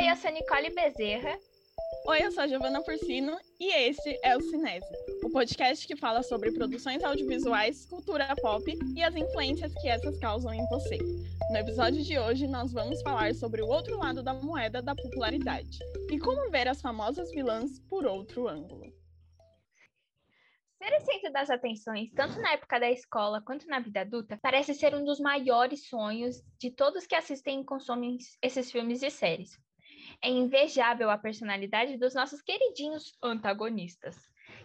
Oi, eu sou Nicole Bezerra. Oi, eu sou a Giovana Porcino e este é o Cinese, o podcast que fala sobre produções audiovisuais, cultura pop e as influências que essas causam em você. No episódio de hoje, nós vamos falar sobre o outro lado da moeda da popularidade e como ver as famosas vilãs por outro ângulo. Ser o centro das atenções, tanto na época da escola quanto na vida adulta, parece ser um dos maiores sonhos de todos que assistem e consomem esses filmes e séries. É invejável a personalidade dos nossos queridinhos antagonistas,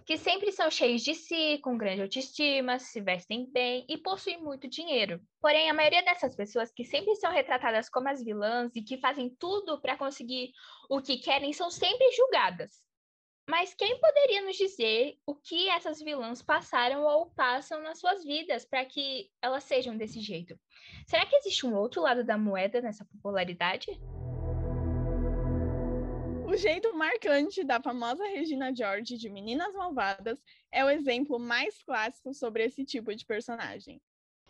que sempre são cheios de si, com grande autoestima, se vestem bem e possuem muito dinheiro. Porém, a maioria dessas pessoas que sempre são retratadas como as vilãs e que fazem tudo para conseguir o que querem são sempre julgadas. Mas quem poderia nos dizer o que essas vilãs passaram ou passam nas suas vidas para que elas sejam desse jeito? Será que existe um outro lado da moeda nessa popularidade? O jeito marcante da famosa Regina George de Meninas Malvadas é o exemplo mais clássico sobre esse tipo de personagem.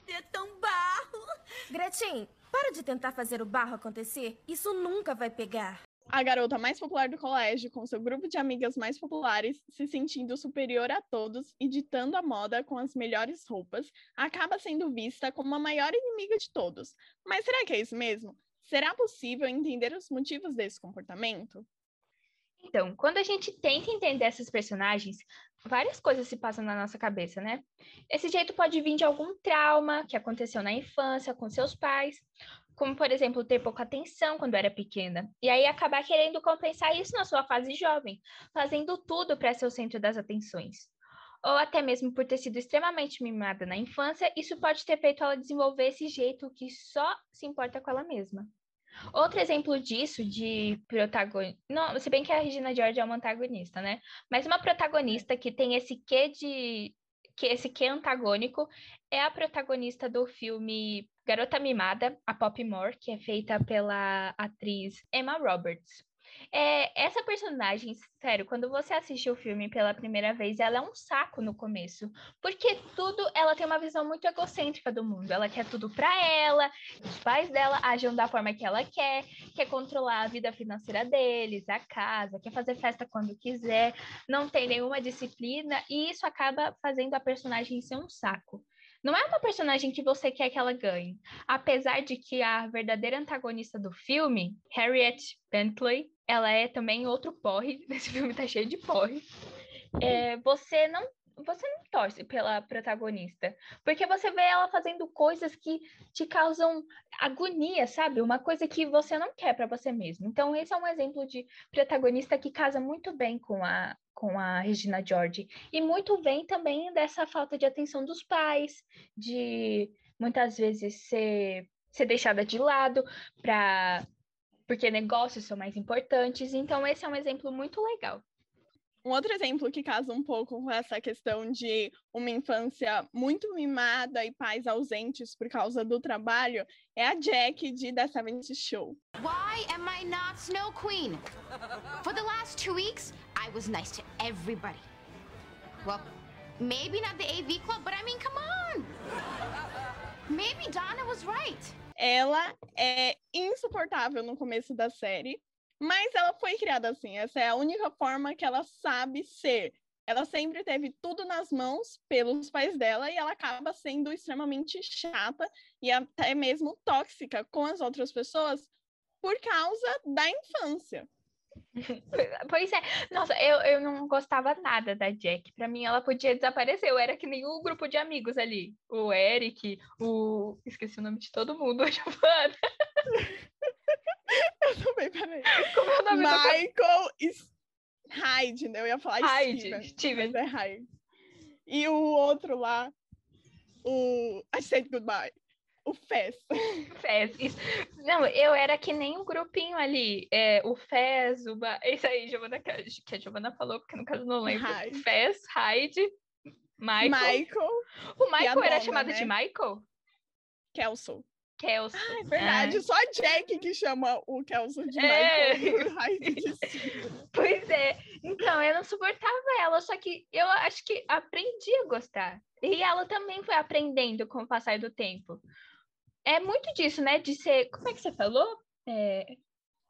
É tão barro! Gretchen, para de tentar fazer o barro acontecer. Isso nunca vai pegar a garota mais popular do colégio, com seu grupo de amigas mais populares, se sentindo superior a todos e ditando a moda com as melhores roupas, acaba sendo vista como a maior inimiga de todos. Mas será que é isso mesmo? Será possível entender os motivos desse comportamento? Então, quando a gente tenta entender esses personagens, várias coisas se passam na nossa cabeça, né? Esse jeito pode vir de algum trauma que aconteceu na infância com seus pais, como, por exemplo, ter pouca atenção quando era pequena, e aí acabar querendo compensar isso na sua fase jovem, fazendo tudo para ser o centro das atenções. Ou até mesmo por ter sido extremamente mimada na infância, isso pode ter feito ela desenvolver esse jeito que só se importa com ela mesma. Outro exemplo disso, de protagonista. Não, se bem que a Regina George é uma antagonista, né? Mas uma protagonista que tem esse quê de. que esse quê antagônico é a protagonista do filme Garota Mimada, a Pop More, que é feita pela atriz Emma Roberts. É, essa personagem, sério, quando você assiste o filme pela primeira vez, ela é um saco no começo, porque tudo, ela tem uma visão muito egocêntrica do mundo. Ela quer tudo para ela, os pais dela agem da forma que ela quer, quer controlar a vida financeira deles, a casa, quer fazer festa quando quiser, não tem nenhuma disciplina, e isso acaba fazendo a personagem ser um saco. Não é uma personagem que você quer que ela ganhe. Apesar de que a verdadeira antagonista do filme, Harriet Bentley, ela é também outro porre. Esse filme tá cheio de porre. É, você não você não torce pela protagonista, porque você vê ela fazendo coisas que te causam agonia, sabe? Uma coisa que você não quer para você mesmo. Então, esse é um exemplo de protagonista que casa muito bem com a, com a Regina George. E muito vem também dessa falta de atenção dos pais, de muitas vezes ser, ser deixada de lado para porque negócios são mais importantes. Então, esse é um exemplo muito legal. Um outro exemplo que casa um pouco com essa questão de uma infância muito mimada e pais ausentes por causa do trabalho é a Jack de The Seventh Show. Why am I not Snow Queen? For the last two weeks, I was nice to everybody. Well, maybe not the AV Club, but I mean, come on! Maybe Donna was right. Ela é insuportável no começo da série, mas ela foi criada assim. Essa é a única forma que ela sabe ser. Ela sempre teve tudo nas mãos pelos pais dela e ela acaba sendo extremamente chata e até mesmo tóxica com as outras pessoas por causa da infância. Pois é, nossa, eu, eu não gostava nada da Jack. Para mim, ela podia desaparecer. Eu era que nem o grupo de amigos ali. O Eric, o. Esqueci o nome de todo mundo, a Giovana. eu também, peraí. Como é o nome Michael do... Hyde, né? Eu ia falar Hyde, Steven. Steven. Mas é Hyde. E o outro lá, o I Said Goodbye. O Fez. Fez, isso. Não, eu era que nem o um grupinho ali. É, o Fez, o... Ba... Esse aí, Giovana, que a Giovana falou, porque no caso não lembro. Hyde. Fez, Hyde, Michael. Michael. O Michael era chamado né? de Michael? Kelso. Kelso. Ah, é verdade. Ah. Só Jack que chama o Kelso de é. Michael. pois é. Então, eu não suportava ela, só que eu acho que aprendi a gostar. E ela também foi aprendendo com o passar do tempo é muito disso, né? De ser. Como é que você falou? É,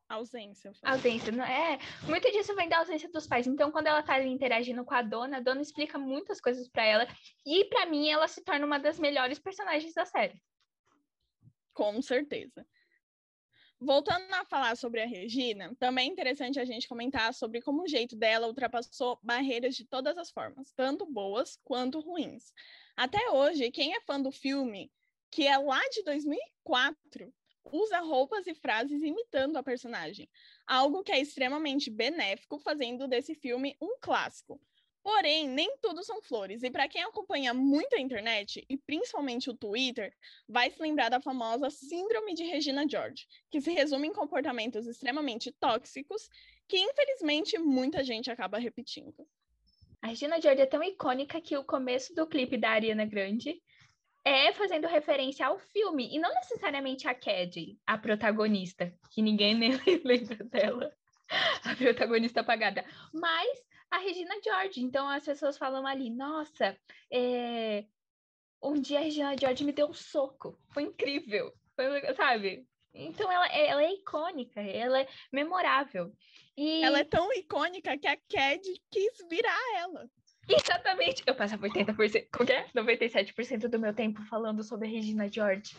Ausência. Ausência, não é? Muito disso vem da ausência dos pais. Então, quando ela tá ali interagindo com a dona, a dona explica muitas coisas para ela. E para mim, ela se torna uma das melhores personagens da série. Com certeza. Voltando a falar sobre a Regina, também é interessante a gente comentar sobre como o jeito dela ultrapassou barreiras de todas as formas, tanto boas quanto ruins. Até hoje, quem é fã do filme, que é lá de 2004, usa roupas e frases imitando a personagem, algo que é extremamente benéfico, fazendo desse filme um clássico. Porém, nem tudo são flores. E para quem acompanha muito a internet, e principalmente o Twitter, vai se lembrar da famosa Síndrome de Regina George, que se resume em comportamentos extremamente tóxicos que, infelizmente, muita gente acaba repetindo. A Regina George é tão icônica que o começo do clipe da Ariana Grande é fazendo referência ao filme, e não necessariamente a Cad, a protagonista, que ninguém nem lembra dela, a protagonista apagada, mas a Regina George. Então as pessoas falam ali, nossa, é... um dia a Regina George me deu um soco, foi incrível, foi, sabe? Então ela, ela é icônica, ela é memorável. E... Ela é tão icônica que a Cad quis virar ela. Exatamente. Eu passava 80%, como é? 97% do meu tempo falando sobre a Regina George.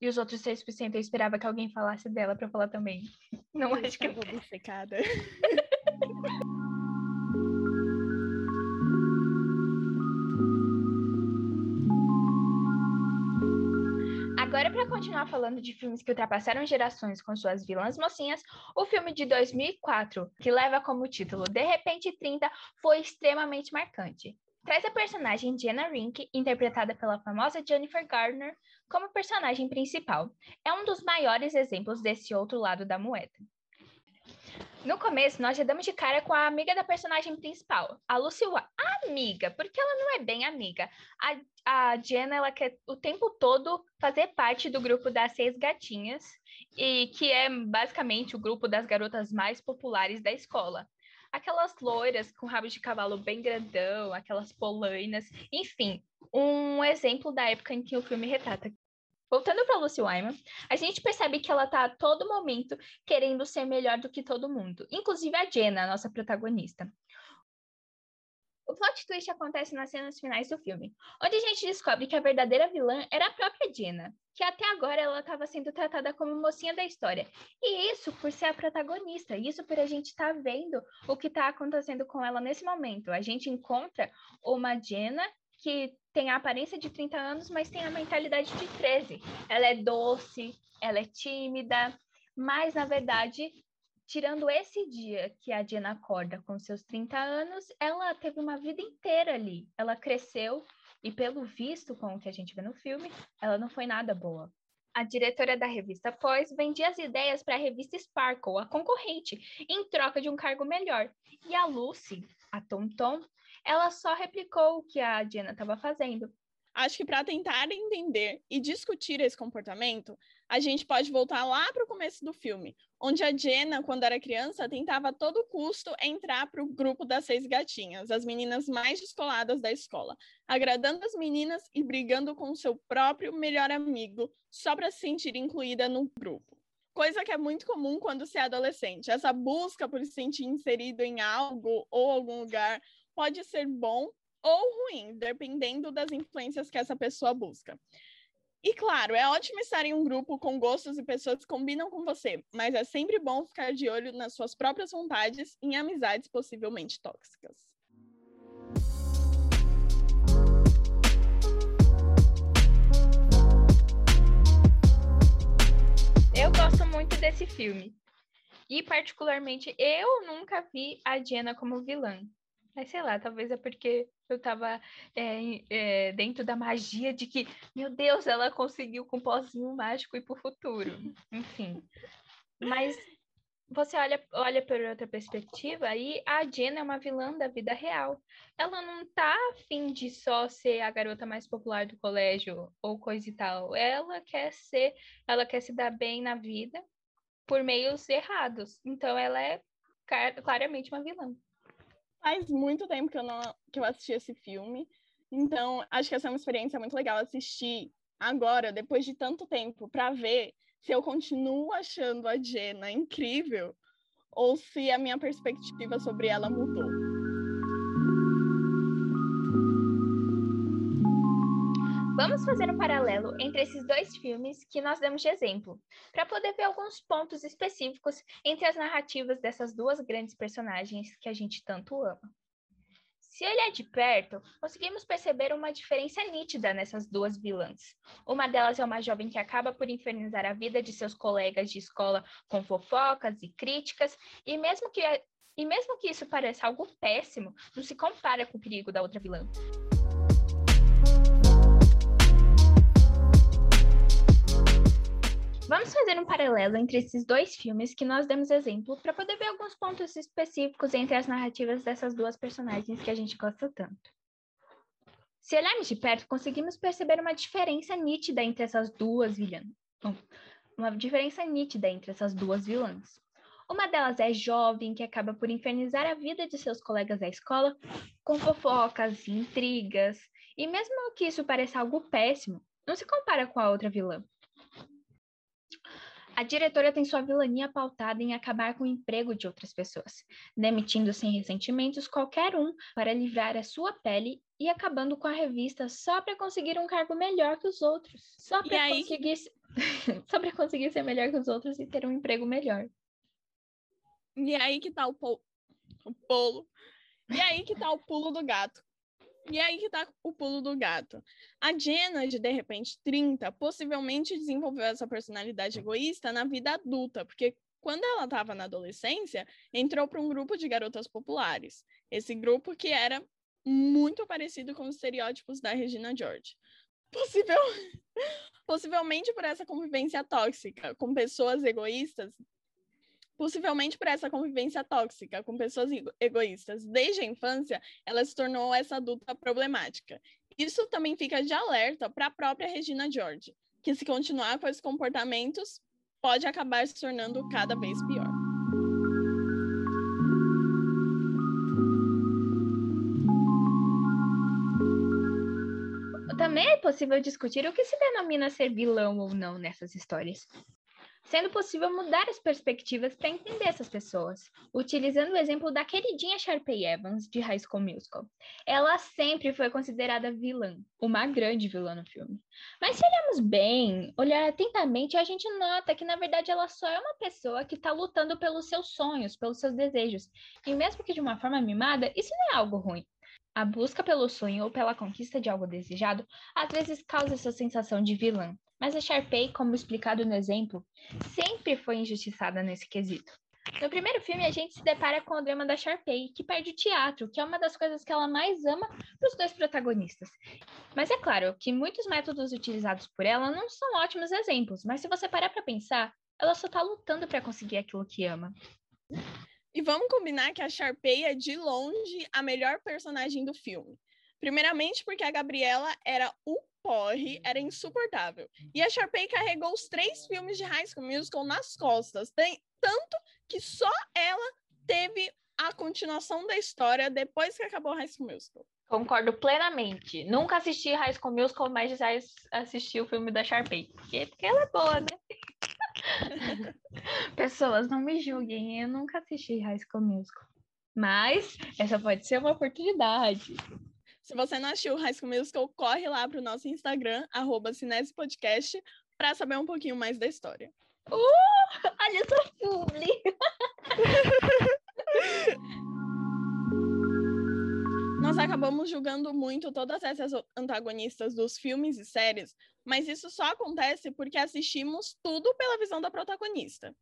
E os outros 6% eu esperava que alguém falasse dela para falar também. Não eu acho que. Eu obcecada. continuar falando de filmes que ultrapassaram gerações com suas vilãs mocinhas, o filme de 2004, que leva como título De Repente 30, foi extremamente marcante. Traz a personagem Jenna Rink, interpretada pela famosa Jennifer Garner, como personagem principal. É um dos maiores exemplos desse outro lado da moeda. No começo, nós já damos de cara com a amiga da personagem principal, a Lucy Wa Amiga, porque ela não é bem amiga. A, a Jenna, ela quer o tempo todo fazer parte do grupo das seis gatinhas, e que é basicamente o grupo das garotas mais populares da escola. Aquelas loiras com rabo de cavalo bem grandão, aquelas polainas, enfim, um exemplo da época em que o filme retrata. Voltando para Lucy Wyman, a gente percebe que ela está a todo momento querendo ser melhor do que todo mundo, inclusive a Jenna, a nossa protagonista. O plot twist acontece nas cenas finais do filme, onde a gente descobre que a verdadeira vilã era a própria Jenna, que até agora ela estava sendo tratada como mocinha da história. E isso por ser a protagonista, isso por a gente estar tá vendo o que está acontecendo com ela nesse momento. A gente encontra uma Jenna que tem a aparência de 30 anos, mas tem a mentalidade de 13. Ela é doce, ela é tímida, mas na verdade, tirando esse dia que a Diana acorda com seus 30 anos, ela teve uma vida inteira ali. Ela cresceu e pelo visto, com o que a gente vê no filme, ela não foi nada boa. A diretora da revista Pós vendia as ideias para a revista Sparkle, a concorrente, em troca de um cargo melhor. E a Lucy, a Tom Tom, ela só replicou o que a Diana estava fazendo. Acho que para tentar entender e discutir esse comportamento, a gente pode voltar lá para o começo do filme, onde a Jenna, quando era criança, tentava a todo custo entrar para o grupo das seis gatinhas, as meninas mais descoladas da escola, agradando as meninas e brigando com seu próprio melhor amigo só para se sentir incluída no grupo. Coisa que é muito comum quando se é adolescente. Essa busca por se sentir inserido em algo ou algum lugar pode ser bom ou ruim, dependendo das influências que essa pessoa busca. E claro, é ótimo estar em um grupo com gostos e pessoas que combinam com você, mas é sempre bom ficar de olho nas suas próprias vontades em amizades possivelmente tóxicas. Eu gosto muito desse filme. E, particularmente, eu nunca vi a Jenna como vilã. Mas sei lá, talvez é porque eu tava é, é, dentro da magia de que, meu Deus, ela conseguiu com o pozinho mágico ir pro futuro. Enfim. Mas você olha, olha por outra perspectiva e a Jenna é uma vilã da vida real. Ela não tá afim de só ser a garota mais popular do colégio ou coisa e tal. Ela quer ser, ela quer se dar bem na vida por meios errados. Então ela é claramente uma vilã. Faz muito tempo que eu não que eu assisti esse filme. Então, acho que essa é uma experiência muito legal assistir agora, depois de tanto tempo, para ver se eu continuo achando a Jenna incrível ou se a minha perspectiva sobre ela mudou. Vamos fazer um paralelo entre esses dois filmes que nós demos de exemplo, para poder ver alguns pontos específicos entre as narrativas dessas duas grandes personagens que a gente tanto ama. Se olhar de perto, conseguimos perceber uma diferença nítida nessas duas vilãs. Uma delas é uma jovem que acaba por infernizar a vida de seus colegas de escola com fofocas e críticas, e mesmo que, e mesmo que isso pareça algo péssimo, não se compara com o perigo da outra vilã. Fazer um paralelo entre esses dois filmes que nós demos exemplo para poder ver alguns pontos específicos entre as narrativas dessas duas personagens que a gente gosta tanto. Se olharmos de perto, conseguimos perceber uma diferença nítida entre essas duas vilãs. Uma diferença nítida entre essas duas vilãs. Uma delas é jovem, que acaba por infernizar a vida de seus colegas da escola com fofocas, intrigas, e mesmo que isso pareça algo péssimo, não se compara com a outra vilã. A diretora tem sua vilania pautada em acabar com o emprego de outras pessoas, demitindo sem ressentimentos qualquer um para livrar a sua pele e acabando com a revista só para conseguir um cargo melhor que os outros. Só para conseguir... só para conseguir ser melhor que os outros e ter um emprego melhor. E aí que tá o, pol... o polo. E aí que tá o pulo do gato. E aí que tá o pulo do gato. A Jenna, de de repente 30, possivelmente desenvolveu essa personalidade egoísta na vida adulta, porque quando ela estava na adolescência, entrou para um grupo de garotas populares. Esse grupo que era muito parecido com os estereótipos da Regina George. Possível... Possivelmente por essa convivência tóxica com pessoas egoístas, possivelmente por essa convivência tóxica com pessoas egoístas desde a infância, ela se tornou essa adulta problemática. Isso também fica de alerta para a própria Regina George, que se continuar com esses comportamentos, pode acabar se tornando cada vez pior. Também é possível discutir o que se denomina ser vilão ou não nessas histórias sendo possível mudar as perspectivas para entender essas pessoas, utilizando o exemplo da queridinha Sharpay Evans de High School Musical. Ela sempre foi considerada vilã, uma grande vilã no filme. Mas se olharmos bem, olhar atentamente, a gente nota que na verdade ela só é uma pessoa que está lutando pelos seus sonhos, pelos seus desejos. E mesmo que de uma forma mimada, isso não é algo ruim. A busca pelo sonho ou pela conquista de algo desejado às vezes causa essa sensação de vilã, mas a Sharpay, como explicado no exemplo, sempre foi injustiçada nesse quesito. No primeiro filme, a gente se depara com o drama da Sharpay, que perde o teatro, que é uma das coisas que ela mais ama para os dois protagonistas. Mas é claro que muitos métodos utilizados por ela não são ótimos exemplos, mas se você parar para pensar, ela só está lutando para conseguir aquilo que ama. E vamos combinar que a Sharpay é de longe a melhor personagem do filme. Primeiramente porque a Gabriela era o porre, era insuportável. E a Sharpay carregou os três filmes de High School Musical nas costas, tem, tanto que só ela teve a continuação da história depois que acabou High School Musical. Concordo plenamente. Nunca assisti High School Musical, mas já assisti o filme da Sharpay. Porque, porque ela é boa, né? Pessoas, não me julguem. Eu nunca assisti High School Musical. Mas essa pode ser uma oportunidade. Se você não assistiu High School Musical, corre lá para o nosso Instagram, arroba Podcast, para saber um pouquinho mais da história. Uh, olha essa publi! Nós acabamos julgando muito todas essas antagonistas dos filmes e séries, mas isso só acontece porque assistimos tudo pela visão da protagonista.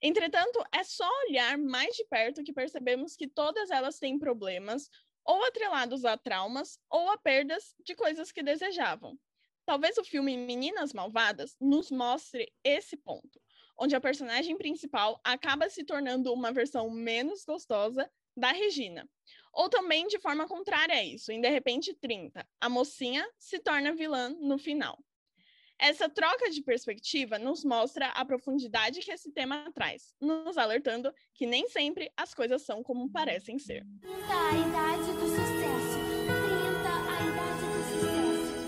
Entretanto, é só olhar mais de perto que percebemos que todas elas têm problemas, ou atrelados a traumas ou a perdas de coisas que desejavam. Talvez o filme Meninas Malvadas nos mostre esse ponto, onde a personagem principal acaba se tornando uma versão menos gostosa da Regina. Ou também de forma contrária a isso, em De repente 30, a mocinha se torna vilã no final. Essa troca de perspectiva nos mostra a profundidade que esse tema traz, nos alertando que nem sempre as coisas são como parecem ser. A idade do sucesso. 30, a idade do sucesso.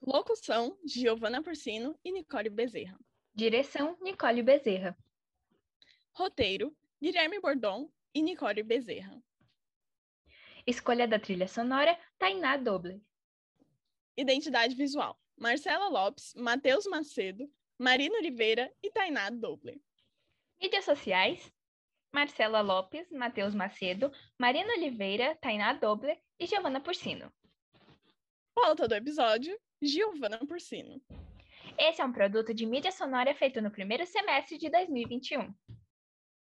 Locução: Giovana Porcino e Nicole Bezerra. Direção: Nicole Bezerra. Roteiro: Guilherme Bordon e Nicole Bezerra. Escolha da trilha sonora: Tainá Doble. Identidade visual: Marcela Lopes, Matheus Macedo, Marina Oliveira e Tainá Dobler. Mídias sociais: Marcela Lopes, Matheus Macedo, Marina Oliveira, Tainá Dobler e Giovana Porcino. Pauta do episódio: Giovana Porcino. Esse é um produto de mídia sonora feito no primeiro semestre de 2021.